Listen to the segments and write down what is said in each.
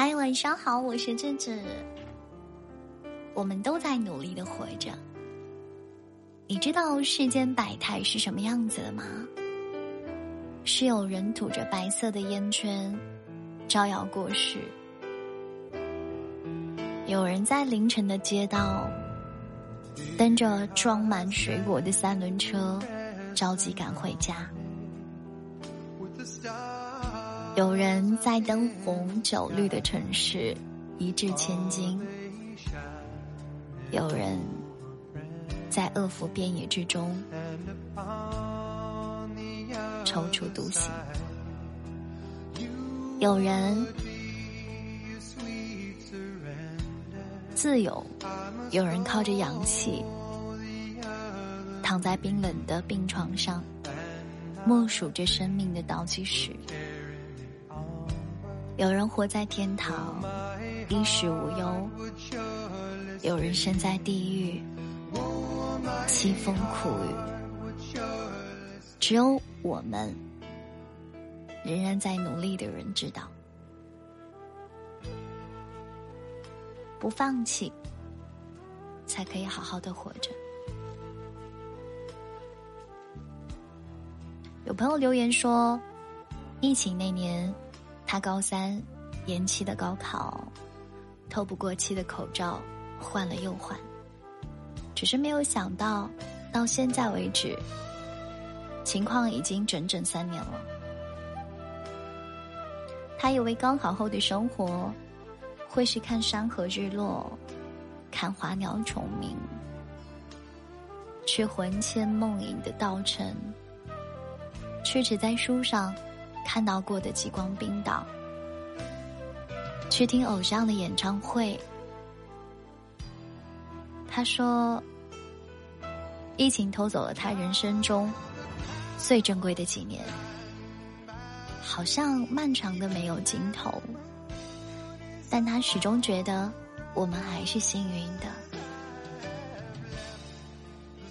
嗨，晚上好，我是智智。我们都在努力的活着。你知道世间百态是什么样子的吗？是有人吐着白色的烟圈，招摇过市；有人在凌晨的街道，蹬着装满水果的三轮车，着急赶回家。有人在灯红酒绿的城市一掷千金，有人在恶福遍野之中踌躇独行，有人自由，有人靠着氧气躺在冰冷的病床上，默数着生命的倒计时。有人活在天堂，衣食无忧；有人身在地狱，凄风苦雨。只有我们，仍然在努力的人知道，不放弃，才可以好好的活着。有朋友留言说，疫情那年。他高三，延期的高考，透不过气的口罩换了又换，只是没有想到，到现在为止，情况已经整整三年了。他以为高考后的生活，会是看山河日落，看花鸟虫鸣，去魂牵梦萦的稻城，去只在书上。看到过的极光冰岛，去听偶像的演唱会。他说：“疫情偷走了他人生中最珍贵的几年，好像漫长的没有尽头。但他始终觉得我们还是幸运的。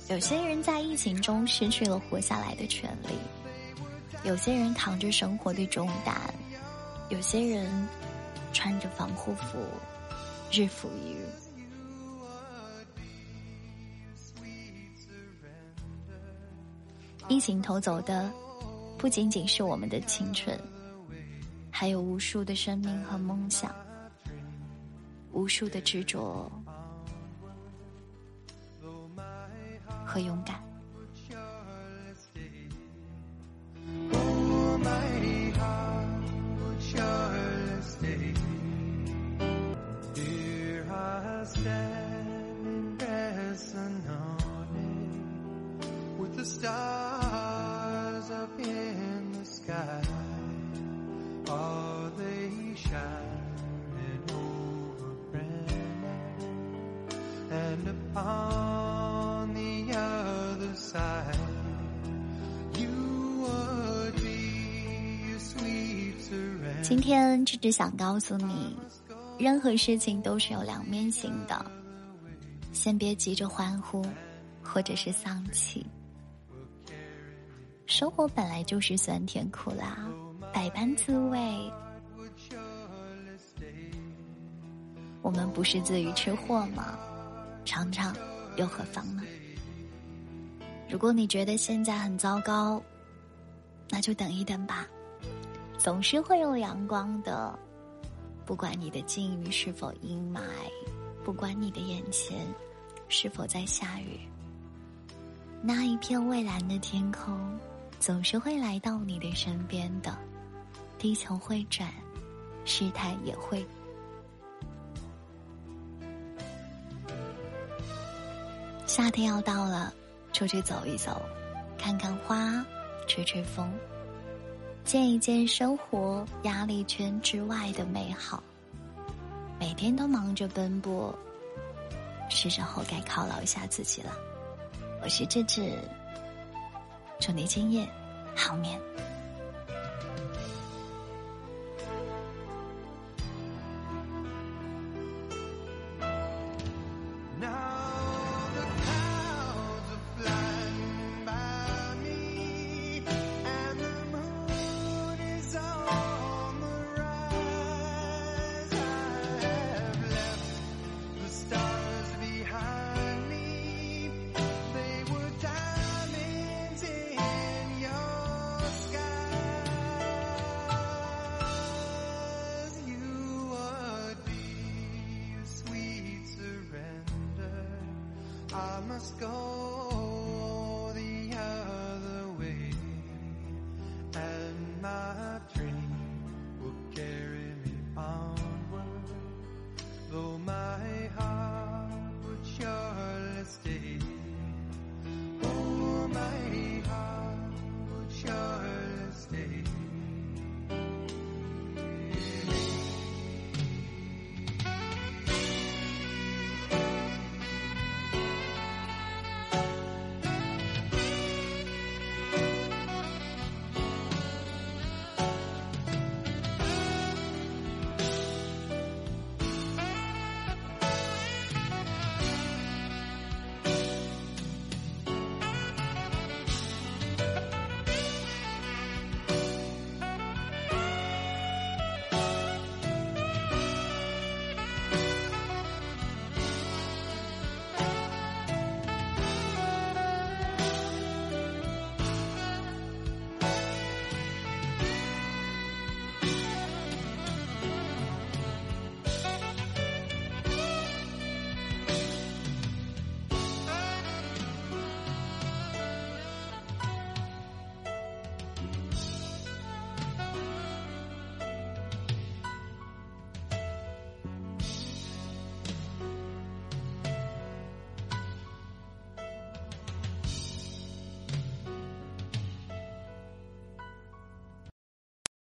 有些人在疫情中失去了活下来的权利。”有些人扛着生活的重担，有些人穿着防护服，日复一日。疫情偷走的，不仅仅是我们的青春，还有无数的生命和梦想，无数的执着和勇敢。今天只只想告诉你，任何事情都是有两面性的。先别急着欢呼，或者是丧气。生活本来就是酸甜苦辣，百般滋味。我们不是自娱吃货吗？尝尝又何妨呢？如果你觉得现在很糟糕，那就等一等吧。总是会有阳光的，不管你的境遇是否阴霾，不管你的眼前是否在下雨，那一片蔚蓝的天空，总是会来到你的身边的。地球会转，事态也会。夏天要到了，出去走一走，看看花，吹吹风。见一见生活压力圈之外的美好。每天都忙着奔波，是时候该犒劳一下自己了。我是智智，祝你今夜好眠。Must go.